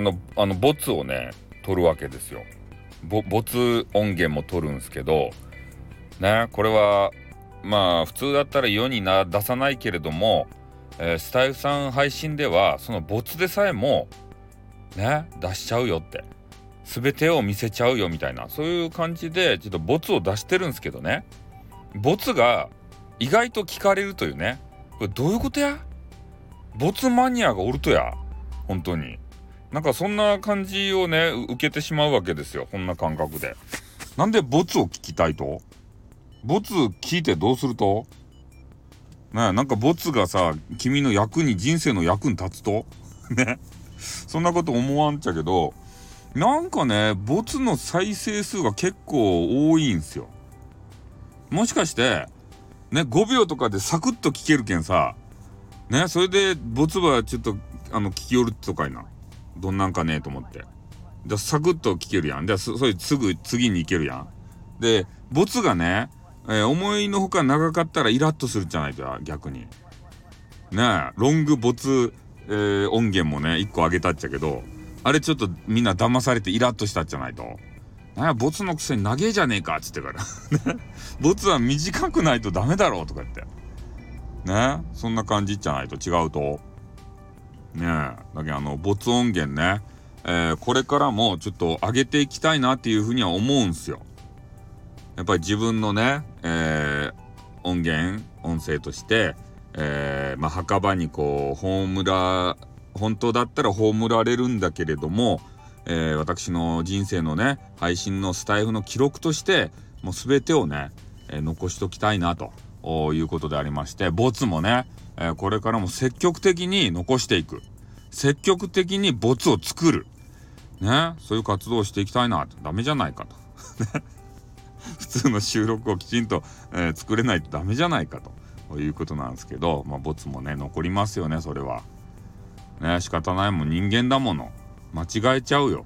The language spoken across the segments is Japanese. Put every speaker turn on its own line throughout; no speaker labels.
のあのボツをね取るわけですよ。ボツ音源も取るんですけどねこれはまあ普通だったら世にな出さないけれども、えー、スタイフさん配信ではそのボツでさえもね出しちゃうよって。全てを見せちゃうよみたいな。そういう感じでちょっとボツを出してるんですけどね。ボツが意外と聞かれるというね。これどういうことや？ボツマニアがおるとや。本当に。なんかそんな感じをね受けてしまうわけですよ。こんな感覚で。なんでボツを聞きたいと？ボツ聞いてどうすると？ねなんかボツがさ君の役に人生の役に立つと？ね。そんなこと思わんちゃけどなんかねボツの再生数が結構多いんすよ。もしかしてね5秒とかでサクッと聞けるけんさねそれでボツはちょっとあの聞きよるとかいな。どんなんかねと思ってでサクッと聞けるやんでそれすぐ次に行けるやんでボツがねえー、思いのほか長かったらイラッとするじゃないと逆に。ねえロング没、えー、音源もね1個あげたっちゃけどあれちょっとみんな騙されてイラッとしたっじゃないと。なんやボツのくせに長えじゃねえかっつってから ボツは短くないとダメだろうとか言って。ねそんな感じじゃないと違うと。ねえ。だけあのボツ音源ね、えー、これからもちょっと上げていきたいなっていうふうには思うんすよ。やっぱり自分のね、えー、音源音声として、えー、まあ、墓場にこう葬ら本当だったら葬られるんだけれども、えー、私の人生のね配信のスタイフの記録としてもう全てをね、え残しときたいなと。いうことでありましてボツもね、えこれからも積極的に残していく積極的にボツを作るねそういう活動をしていきたいなとダメじゃないかと。普通の収録をきちんと、えー、作れないとダメじゃないかということなんですけど、まあ、ボツもね残りますよねそれは。ね仕方ないもん人間だもの間違えちゃうよ。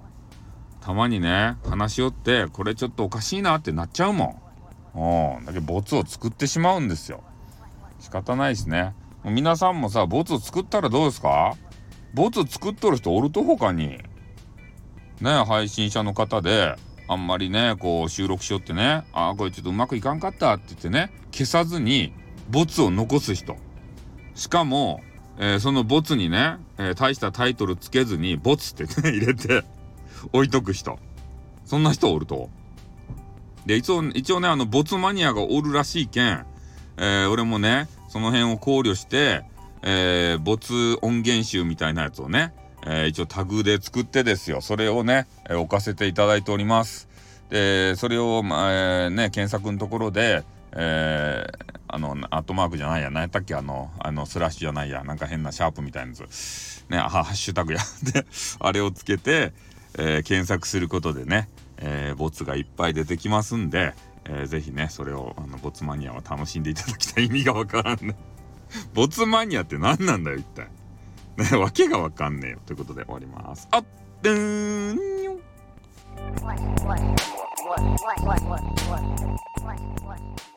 たまにね話し合ってこれちょっとおかしいなってなっちゃうもん。うん、だけどボツを作ってしまうんですよ。仕方ないですね。もう皆さんもさボツを作ったらどうですか？ボツ作っとる人おると他に。ね配信者の方であんまりねこう収録しよってねああこれちょっとうまくいかんかったって言ってね消さずにボツを残す人しかも、えー、そのボツにね、えー、大したタイトルつけずにボツってね入れて置いとく人そんな人おると。で一応一応ねあのボツマニアがおるらしいけん、えー、俺もねその辺を考慮して、えー、ボツ音源集みたいなやつをねえー、一応タグで作ってですよ。それをね、えー、置かせていただいております。でそれを、まあえー、ね検索のところで、えー、あのアットマークじゃないや何やったっけあのあのスラッシュじゃないやなんか変なシャープみたいなやつ。ねハッシュタグや。であれをつけて、えー、検索することでね、えー、ボツがいっぱい出てきますんで、えー、ぜひねそれをあのボツマニアは楽しんでいただきたい意味がわからんね ボツマニアって何なんだよ一体。ね、わけがわかんねえよ。ということで終わります。あっ、でーん。What, what, what, what, what, what, what, what, what, what?